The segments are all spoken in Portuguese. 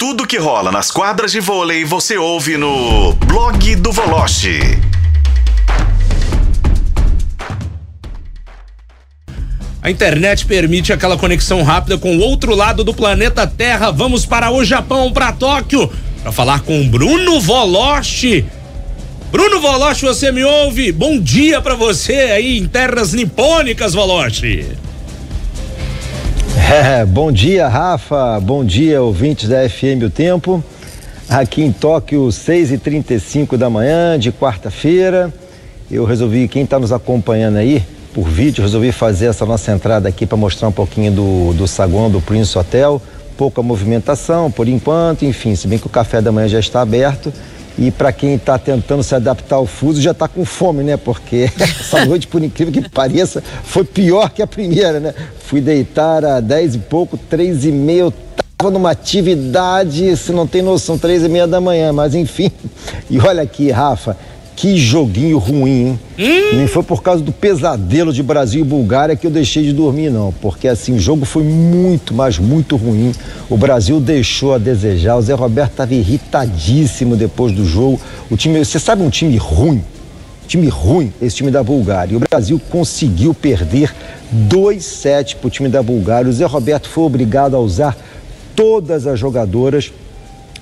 Tudo que rola nas quadras de vôlei você ouve no blog do Voloche. A internet permite aquela conexão rápida com o outro lado do planeta Terra. Vamos para o Japão, para Tóquio, para falar com Bruno Voloche. Bruno Voloche, você me ouve? Bom dia para você aí em terras nipônicas, Voloche. É, bom dia, Rafa. Bom dia, ouvintes da FM O Tempo. Aqui em Tóquio, 6h35 da manhã de quarta-feira. Eu resolvi, quem está nos acompanhando aí por vídeo, resolvi fazer essa nossa entrada aqui para mostrar um pouquinho do, do saguão do Prince Hotel. Pouca movimentação por enquanto, enfim, se bem que o café da manhã já está aberto. E para quem está tentando se adaptar ao fuso, já está com fome, né? Porque essa noite, por incrível que pareça, foi pior que a primeira, né? Fui deitar a 10 e pouco, três e meia, eu tava numa atividade, você não tem noção, três e meia da manhã, mas enfim. E olha aqui, Rafa, que joguinho ruim, hein? Hum? Nem foi por causa do pesadelo de Brasil e Bulgária que eu deixei de dormir, não. Porque assim, o jogo foi muito, mas muito ruim. O Brasil deixou a desejar. O Zé Roberto estava irritadíssimo depois do jogo. O time, você sabe um time ruim? Time ruim, esse time da Bulgária. E o Brasil conseguiu perder 2-7 para o time da Bulgária. O Zé Roberto foi obrigado a usar todas as jogadoras.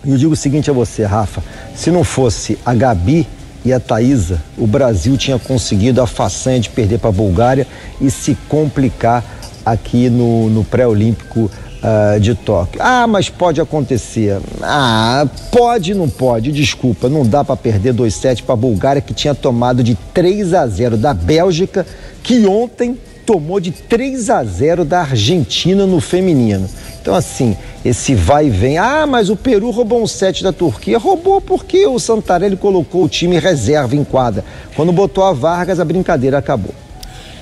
E eu digo o seguinte a você, Rafa: se não fosse a Gabi e a Thaisa, o Brasil tinha conseguido a façanha de perder para a Bulgária e se complicar aqui no, no pré-olímpico uh, de Tóquio. Ah, mas pode acontecer. Ah, pode não pode, desculpa, não dá para perder 2-7 para a Bulgária que tinha tomado de 3 a 0 da Bélgica, que ontem tomou de 3 a 0 da Argentina no feminino. Então, assim, esse vai e vem. Ah, mas o Peru roubou um set da Turquia. Roubou porque o Santarelli colocou o time reserva em quadra. Quando botou a Vargas, a brincadeira acabou.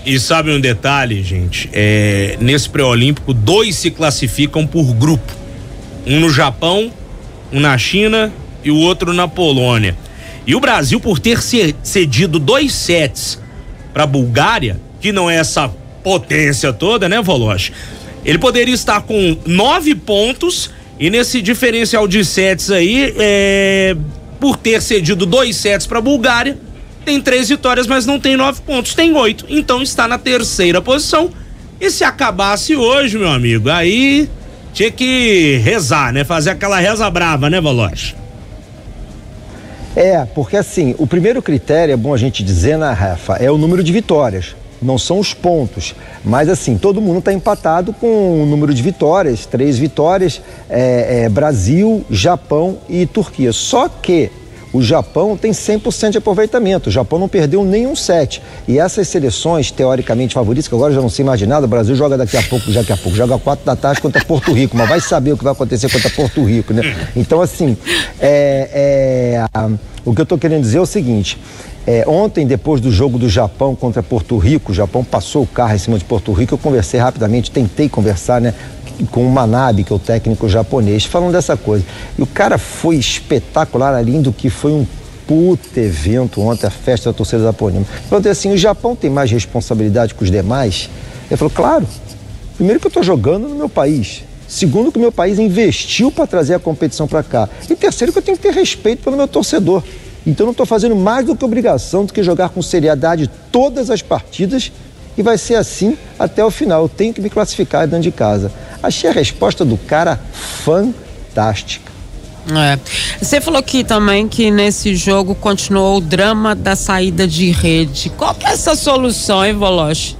E sabe um detalhe, gente? É, nesse pré-olímpico, dois se classificam por grupo: um no Japão, um na China e o outro na Polônia. E o Brasil, por ter cedido dois sets para a Bulgária, que não é essa potência toda, né, Voloche? Ele poderia estar com nove pontos e nesse diferencial de sets aí, é, por ter cedido dois sets para a Bulgária, tem três vitórias, mas não tem nove pontos, tem oito. Então está na terceira posição. E se acabasse hoje, meu amigo, aí tinha que rezar, né? Fazer aquela reza brava, né, Valoche? É, porque assim, o primeiro critério, é bom a gente dizer, né, Rafa, é o número de vitórias não são os pontos. Mas assim, todo mundo está empatado com o número de vitórias, três vitórias, é, é, Brasil, Japão e Turquia. Só que o Japão tem 100% de aproveitamento. O Japão não perdeu nenhum set. E essas seleções, teoricamente favoritas, que agora já não sei mais de nada, o Brasil joga daqui a pouco, daqui a pouco, joga quatro da tarde contra Porto Rico, mas vai saber o que vai acontecer contra Porto Rico, né? Então, assim, é, é, o que eu estou querendo dizer é o seguinte: é, ontem, depois do jogo do Japão contra Porto Rico, o Japão passou o carro em cima de Porto Rico, eu conversei rapidamente, tentei conversar, né? Com o Manabe, que é o técnico japonês, falando dessa coisa. E o cara foi espetacular, além do que foi um puta evento ontem, a festa da torcida da Ponima. Falei assim, o Japão tem mais responsabilidade que os demais? Ele falou, claro. Primeiro que eu estou jogando no meu país. Segundo que o meu país investiu para trazer a competição para cá. E terceiro que eu tenho que ter respeito pelo meu torcedor. Então não estou fazendo mais do que obrigação do que jogar com seriedade todas as partidas e vai ser assim até o final. Eu tenho que me classificar dentro de casa. Achei a resposta do cara fantástica. É. Você falou aqui também que nesse jogo continuou o drama da saída de rede. Qual que é essa solução, hein, Voloche?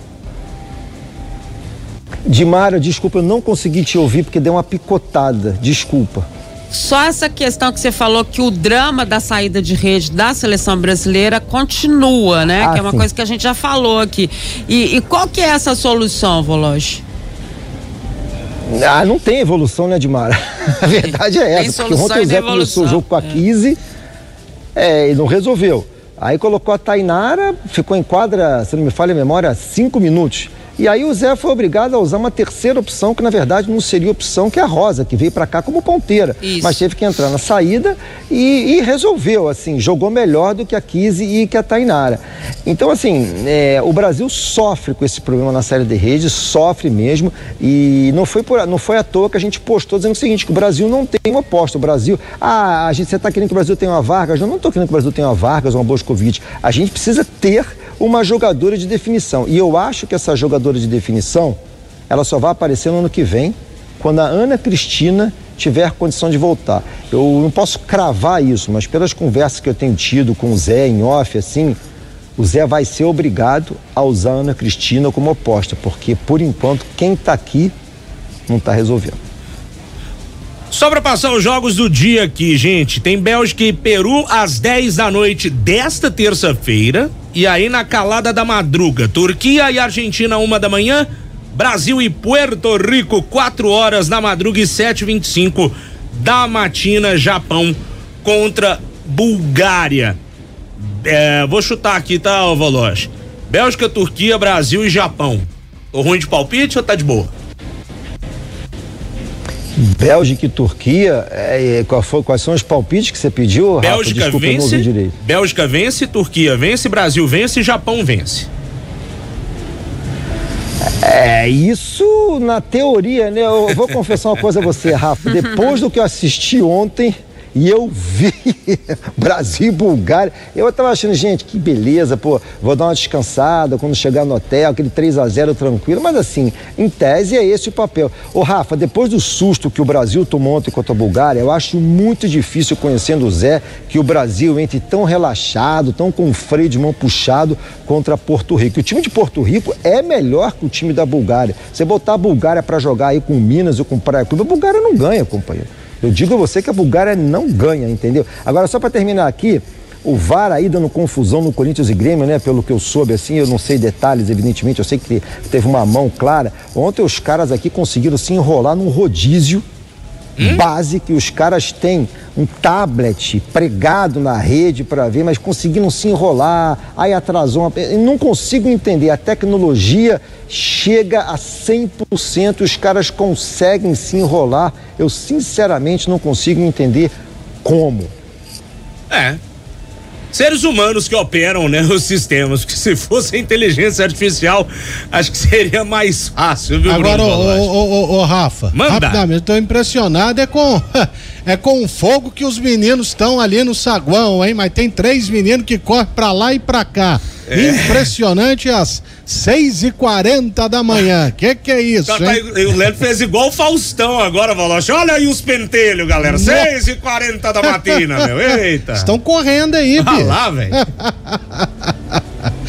Dimara, desculpa, eu não consegui te ouvir porque deu uma picotada. Desculpa. Só essa questão que você falou que o drama da saída de rede da seleção brasileira continua, né? Ah, que é uma sim. coisa que a gente já falou aqui. E, e qual que é essa solução, Vologe? Ah, não tem evolução, né, Dimara? A verdade é essa. Porque ontem o Zé começou o jogo com a 15 é. é, e não resolveu. Aí colocou a Tainara, ficou em quadra, se não me falha a memória, cinco minutos. E aí o Zé foi obrigado a usar uma terceira opção, que na verdade não seria opção, que é a Rosa, que veio para cá como ponteira. Isso. Mas teve que entrar na saída e, e, resolveu, assim, jogou melhor do que a Kise e que a Tainara. Então, assim, é, o Brasil sofre com esse problema na série de rede, sofre mesmo. E não foi, por, não foi à toa que a gente postou dizendo o seguinte: que o Brasil não tem uma aposta. O Brasil, ah, a gente, você está querendo que o Brasil tenha uma Vargas? Eu não estou querendo que o Brasil tenha uma Vargas ou uma Boscovite. A gente precisa ter uma jogadora de definição. E eu acho que essa jogadora de definição, ela só vai aparecer no ano que vem, quando a Ana Cristina tiver condição de voltar. Eu não posso cravar isso, mas pelas conversas que eu tenho tido com o Zé em off, assim, o Zé vai ser obrigado a usar a Ana Cristina como oposta, porque por enquanto quem está aqui não está resolvendo. Só para passar os jogos do dia aqui, gente, tem Bélgica e Peru às 10 da noite desta terça-feira. E aí na calada da madruga, Turquia e Argentina uma da manhã, Brasil e Puerto Rico quatro horas da madruga e sete vinte e cinco da matina, Japão contra Bulgária. É, vou chutar aqui, tá, Valoche? Bélgica, Turquia, Brasil e Japão. Tô ruim de palpite ou tá de boa? Bélgica e Turquia, é, qual foi, quais são os palpites que você pediu? Bélgica Rafa, Desculpa, vence, Bélgica vence, Turquia vence, Brasil vence e Japão vence. É, isso na teoria, né? Eu vou confessar uma coisa a você, Rafa. Depois do que eu assisti ontem, e eu vi Brasil e Bulgária. Eu tava achando, gente, que beleza, pô, vou dar uma descansada quando chegar no hotel, aquele 3 a 0 tranquilo, mas assim, em tese é esse o papel. Ô Rafa, depois do susto que o Brasil tomou ontem contra a Bulgária, eu acho muito difícil, conhecendo o Zé, que o Brasil entre tão relaxado, tão com o freio de mão puxado contra Porto Rico. O time de Porto Rico é melhor que o time da Bulgária. Você botar a Bulgária para jogar aí com Minas ou com Praia Clube, a Bulgária não ganha, companheiro. Eu digo a você que a Bulgária não ganha, entendeu? Agora, só para terminar aqui, o VAR aí dando confusão no Corinthians e Grêmio, né? Pelo que eu soube, assim, eu não sei detalhes, evidentemente, eu sei que teve uma mão clara. Ontem os caras aqui conseguiram se enrolar num rodízio hum? base que os caras têm um tablet pregado na rede para ver, mas conseguiram se enrolar, aí atrasou. Uma... não consigo entender. A tecnologia chega a 100%, os caras conseguem se enrolar. Eu sinceramente não consigo entender como. É, seres humanos que operam, né, os sistemas, porque se fosse inteligência artificial, acho que seria mais fácil, viu, Agora, ô, ô, ô, Rafa, Manda. rapidamente, tô impressionado é com é com o fogo que os meninos estão ali no saguão, hein, mas tem três meninos que correm pra lá e pra cá. É. Impressionante às seis e quarenta da manhã. Que que é isso, tá, tá, o Leandro fez igual o Faustão agora, Valoche. Olha aí os pentelhos, galera. Seis e quarenta da matina, meu. Eita. Estão correndo aí, Ah lá, velho.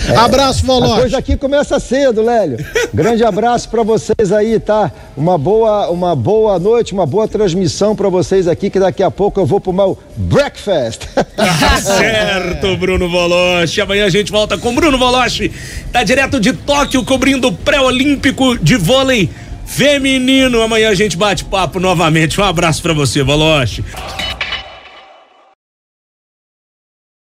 É, abraço, Volote. A coisa aqui começa cedo, Lélio. Grande abraço para vocês aí, tá? Uma boa, uma boa noite, uma boa transmissão para vocês aqui, que daqui a pouco eu vou pro meu breakfast. Tá certo, Bruno Voloche. Amanhã a gente volta com Bruno Voloche. Tá direto de Tóquio, cobrindo o pré-olímpico de vôlei feminino. Amanhã a gente bate papo novamente. Um abraço para você, Voloche.